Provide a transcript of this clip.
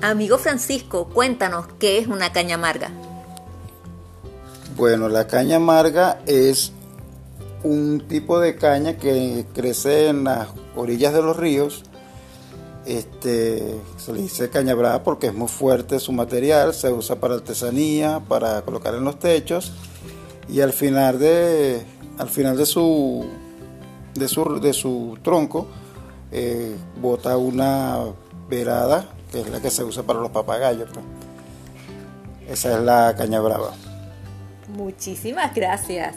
Amigo Francisco, cuéntanos qué es una caña amarga. Bueno, la caña amarga es un tipo de caña que crece en las orillas de los ríos. Este, se le dice caña brava porque es muy fuerte su material, se usa para artesanía, para colocar en los techos y al final de, al final de su, de su, de su tronco eh, bota una verada que es la que se usa para los papagayos. Pues. Esa es la caña brava. Muchísimas gracias.